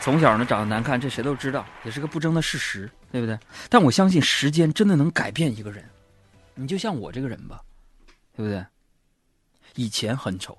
从小呢长得难看，这谁都知道，也是个不争的事实，对不对？但我相信时间真的能改变一个人。你就像我这个人吧，对不对？以前很丑，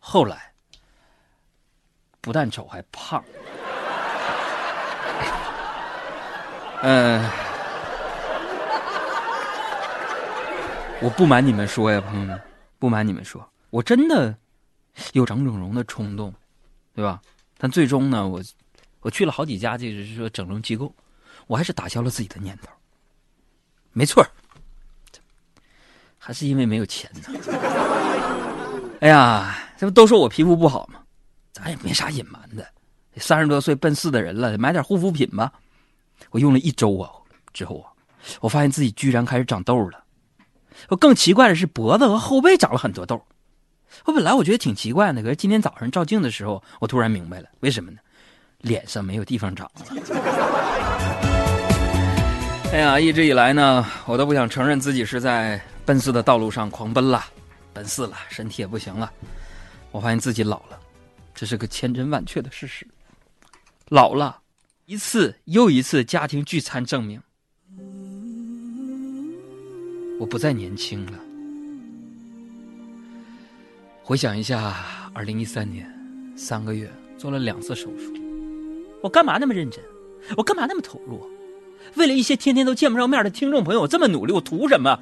后来不但丑还胖。嗯，我不瞒你们说呀，朋友们，不瞒你们说，我真的有长整容的冲动，对吧？但最终呢，我。我去了好几家，就是说整容机构，我还是打消了自己的念头。没错还是因为没有钱呢。哎呀，这不都说我皮肤不好吗？咱也没啥隐瞒的。三十多岁奔四的人了，买点护肤品吧。我用了一周啊，之后啊，我发现自己居然开始长痘了。我更奇怪的是，脖子和后背长了很多痘。我本来我觉得挺奇怪的，可是今天早上照镜的时候，我突然明白了，为什么呢？脸上没有地方长了。哎呀，一直以来呢，我都不想承认自己是在奔四的道路上狂奔了，奔四了，身体也不行了。我发现自己老了，这是个千真万确的事实。老了，一次又一次家庭聚餐证明，我不再年轻了。回想一下，二零一三年，三个月做了两次手术。我干嘛那么认真？我干嘛那么投入？为了一些天天都见不着面的听众朋友，我这么努力，我图什么？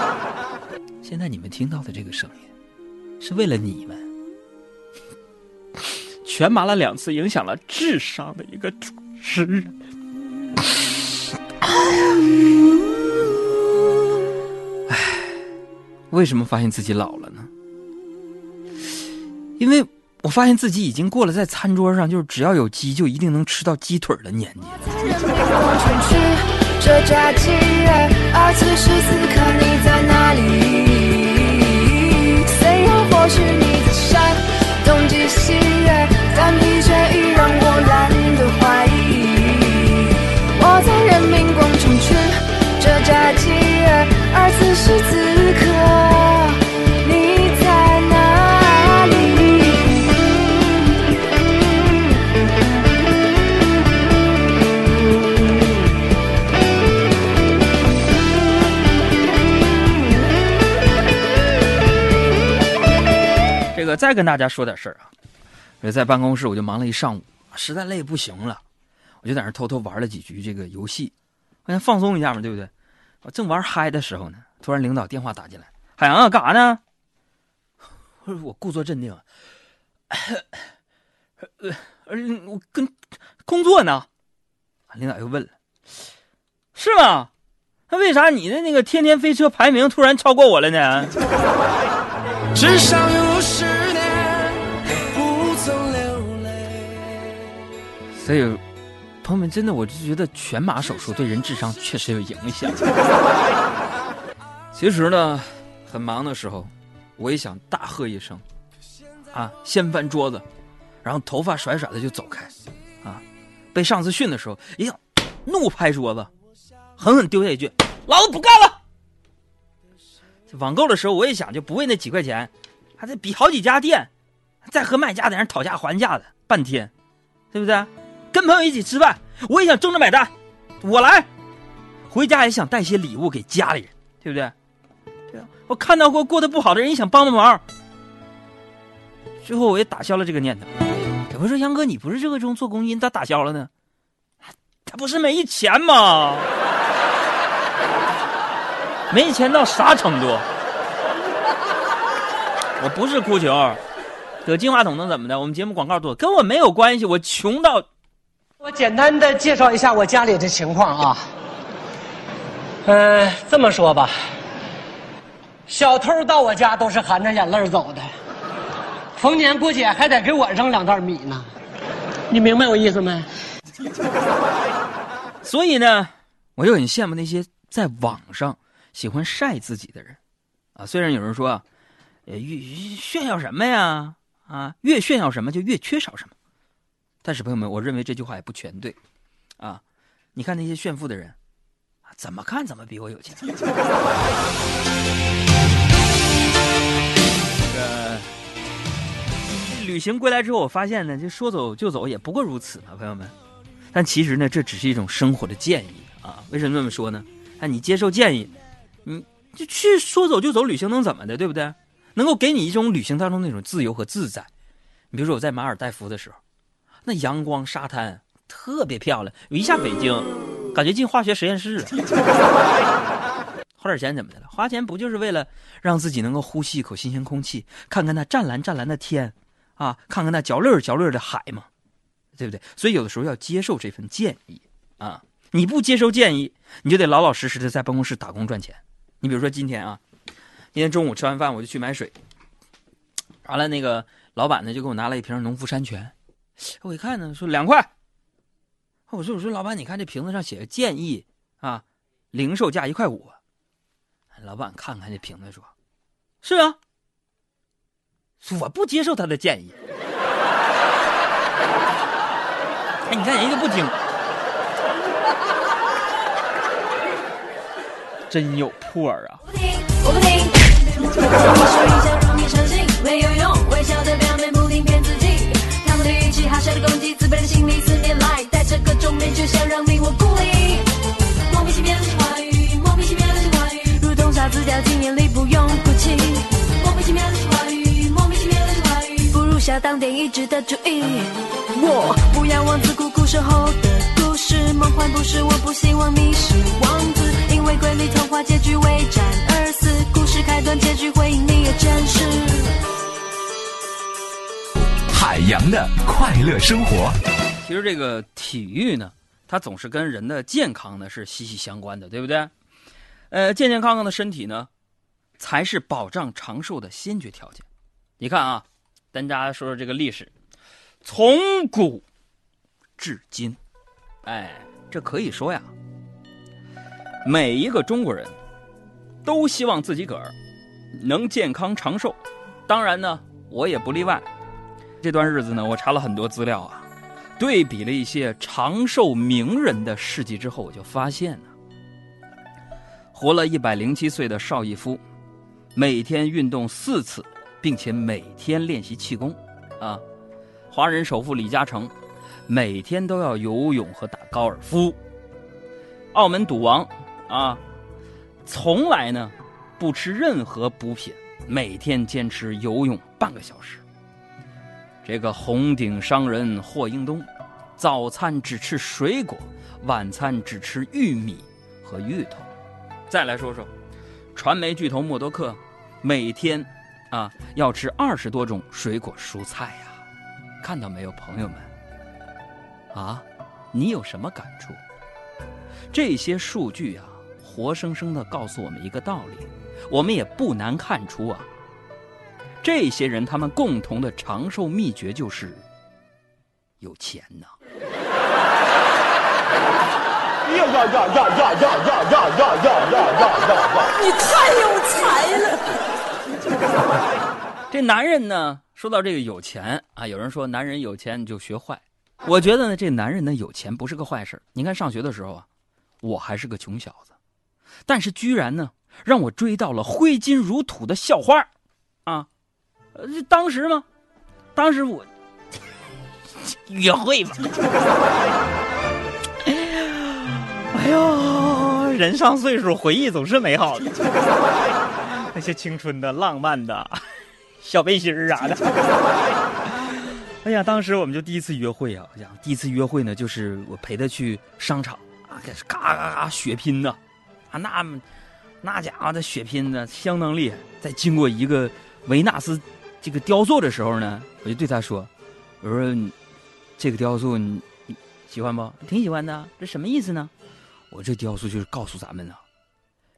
现在你们听到的这个声音，是为了你们。全麻了两次，影响了智商的一个主持人。唉，为什么发现自己老了呢？因为。我发现自己已经过了在餐桌上就是只要有鸡就一定能吃到鸡腿的年纪。再跟大家说点事儿啊！我在办公室，我就忙了一上午，实在累不行了，我就在那偷偷玩了几局这个游戏，我想放松一下嘛，对不对？我正玩嗨的时候呢，突然领导电话打进来：“海洋啊，干啥呢？”我故作镇定：“ 呃，我跟工作呢。”领导又问了：“是吗？那为啥你的那个天天飞车排名突然超过我了呢？” 所以，朋友们，真的，我就觉得全麻手术对人智商确实有影响。其实呢，很忙的时候，我也想大喝一声，啊，掀翻桌子，然后头发甩甩的就走开，啊，被上司训的时候，一想怒拍桌子，狠狠丢下一句：“老子不干了。”网购的时候，我也想就不为那几块钱，还得比好几家店，再和卖家在那讨价还价的半天，对不对？跟朋友一起吃饭，我也想争着买单，我来。回家也想带些礼物给家里人，对不对？对啊，我看到过过得不好的人，也想帮帮忙。最后我也打消了这个念头。有人说杨哥，你不是热衷做公益，咋打消了呢？他不是没钱吗？没钱到啥程度？我不是哭穷，得金话筒能怎么的？我们节目广告多，跟我没有关系。我穷到，我简单的介绍一下我家里的情况啊。嗯，这么说吧，小偷到我家都是含着眼泪走的，逢年过节还得给我扔两袋米呢。你明白我意思没？所以呢，我就很羡慕那些在网上。喜欢晒自己的人，啊，虽然有人说，呃，越炫耀什么呀？啊，越炫耀什么就越缺少什么。但是朋友们，我认为这句话也不全对，啊，你看那些炫富的人，怎么看怎么比我有钱。这个旅行归来之后，我发现呢，这说走就走也不过如此嘛，朋友们。但其实呢，这只是一种生活的建议啊。为什么这么说呢？哎，你接受建议，你就去说走就走旅行能怎么的，对不对？能够给你一种旅行当中那种自由和自在。你比如说我在马尔代夫的时候，那阳光沙滩特别漂亮，我一下北京，感觉进化学实验室了。花点钱怎么的了？花钱不就是为了让自己能够呼吸一口新鲜空气，看看那湛蓝湛蓝的天，啊，看看那焦绿焦绿的海吗？对不对？所以有的时候要接受这份建议啊！你不接受建议，你就得老老实实的在办公室打工赚钱。你比如说今天啊，今天中午吃完饭我就去买水，完了那个老板呢就给我拿了一瓶农夫山泉，我一看呢说两块，我说我说老板你看这瓶子上写着建议啊，零售价一块五。老板看看这瓶子说：“是啊，我不接受他的建议。”哎，你看人家不听，真有破儿啊！我不听，我不听。攻击，自卑的心理四面来，戴着各种面具想让你我孤立。莫名其妙的话语，莫名其妙的话语，如同沙子掉进眼里不用哭泣。莫名其妙的话语，莫名其妙的话语，不如下当点一直的注意。我不要王子苦苦守候的故事，梦幻不是我不希望你是王子，因为瑰丽童话结局为战而死，故事开端结局会因你而真实。海洋的快乐生活，其实这个体育呢，它总是跟人的健康呢是息息相关的，对不对？呃，健健康康的身体呢，才是保障长寿的先决条件。你看啊，咱家说说这个历史。从古至今，哎，这可以说呀，每一个中国人都希望自己个儿能健康长寿。当然呢，我也不例外。这段日子呢，我查了很多资料啊，对比了一些长寿名人的事迹之后，我就发现呢，活了一百零七岁的邵逸夫，每天运动四次，并且每天练习气功，啊。华人首富李嘉诚，每天都要游泳和打高尔夫。澳门赌王啊，从来呢不吃任何补品，每天坚持游泳半个小时。这个红顶商人霍英东，早餐只吃水果，晚餐只吃玉米和芋头。再来说说，传媒巨头默多克，每天啊要吃二十多种水果蔬菜呀。看到没有，朋友们？啊，你有什么感触？这些数据啊，活生生的告诉我们一个道理，我们也不难看出啊，这些人他们共同的长寿秘诀就是有钱呐！呀呀呀呀呀呀呀呀呀呀呀呀！你太有才了！这男人呢？说到这个有钱啊，有人说男人有钱你就学坏，我觉得呢，这男人呢有钱不是个坏事。你看上学的时候啊，我还是个穷小子，但是居然呢让我追到了挥金如土的校花，啊，呃，当时吗？当时我 约会嘛。哎呦，人上岁数，回忆总是美好的，那些青春的、浪漫的。小背心儿啥的，哎呀，当时我们就第一次约会啊！呀第一次约会呢，就是我陪她去商场啊，开始嘎嘎嘎血拼呢，啊，那那家伙的血拼呢相当厉害。再经过一个维纳斯这个雕塑的时候呢，我就对他说：“我说这个雕塑你喜欢不？挺喜欢的。这什么意思呢？我这雕塑就是告诉咱们呢，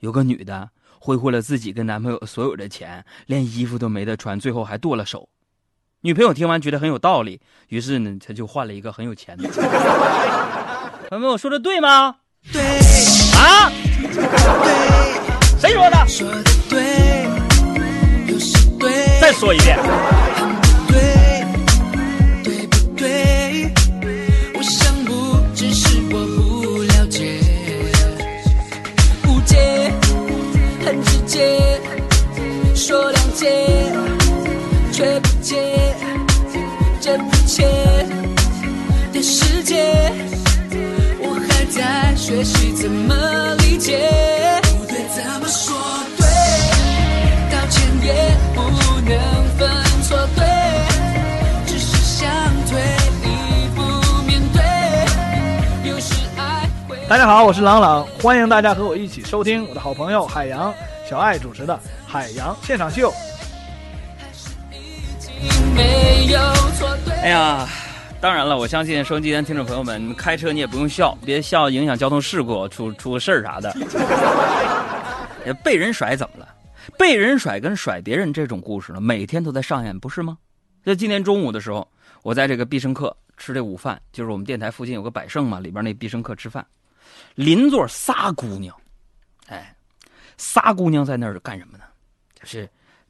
有个女的。”挥霍了自己跟男朋友所有的钱，连衣服都没得穿，最后还剁了手。女朋友听完觉得很有道理，于是呢，她就换了一个很有钱的。朋友们，我说的对吗？对啊，对，谁说的？说的对。再说一遍。大家好，我是朗朗，欢迎大家和我一起收听我的好朋友海洋小爱主持的《海洋现场秀》。哎呀，当然了，我相信收音机前听众朋友们，你们开车你也不用笑，别笑影响交通事故，出出个事儿啥的。被人甩怎么了？被人甩跟甩别人这种故事呢，每天都在上演，不是吗？在今天中午的时候，我在这个必胜客吃这午饭，就是我们电台附近有个百盛嘛，里边那必胜客吃饭，邻座仨姑娘，哎，仨姑娘在那儿干什么呢？就是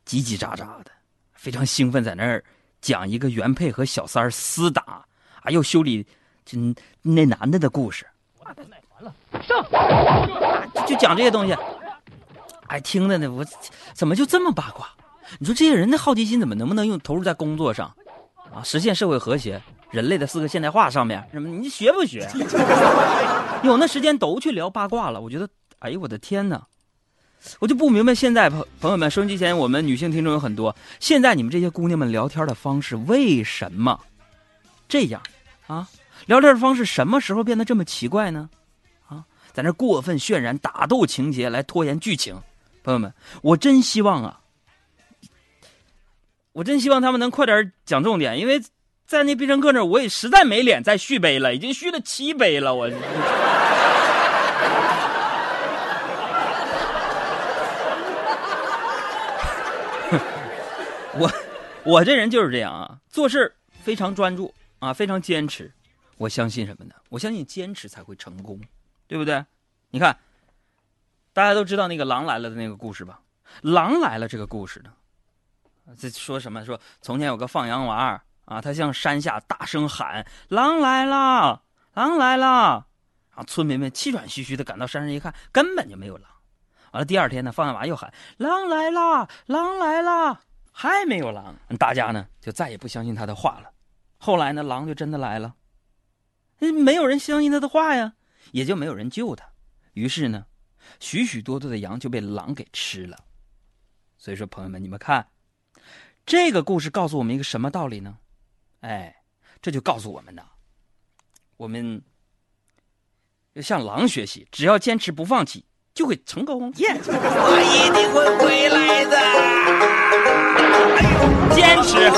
叽叽喳喳的，非常兴奋，在那儿讲一个原配和小三儿厮打，啊，又修理就那男的的故事。上，就讲这些东西。哎，听的呢，我怎么就这么八卦？你说这些人的好奇心怎么能不能用投入在工作上，啊，实现社会和谐、人类的四个现代化上面？什么？你学不学？有那时间都去聊八卦了。我觉得，哎呦我的天哪！我就不明白，现在朋朋友们，收音机前我们女性听众有很多，现在你们这些姑娘们聊天的方式为什么这样啊？聊天的方式什么时候变得这么奇怪呢？啊，在那过分渲染打斗情节来拖延剧情，朋友们，我真希望啊，我真希望他们能快点讲重点，因为在那必胜客那儿，我也实在没脸再续杯了，已经续了七杯了，我。我，我这人就是这样啊，做事非常专注啊，非常坚持。我相信什么呢？我相信坚持才会成功，对不对？你看，大家都知道那个狼来了的那个故事吧？狼来了这个故事呢，这说什么？说从前有个放羊娃啊，他向山下大声喊：“狼来了，狼来了！”啊，村民们气喘吁吁的赶到山上一看，根本就没有狼。完了，第二天呢，放羊娃又喊：“狼来了，狼来了！”还没有狼，大家呢就再也不相信他的话了。后来呢，狼就真的来了，没有人相信他的话呀，也就没有人救他。于是呢，许许多多的羊就被狼给吃了。所以说，朋友们，你们看，这个故事告诉我们一个什么道理呢？哎，这就告诉我们呢，我们要向狼学习，只要坚持不放弃。就会成功耶！我一定会回来的。坚持。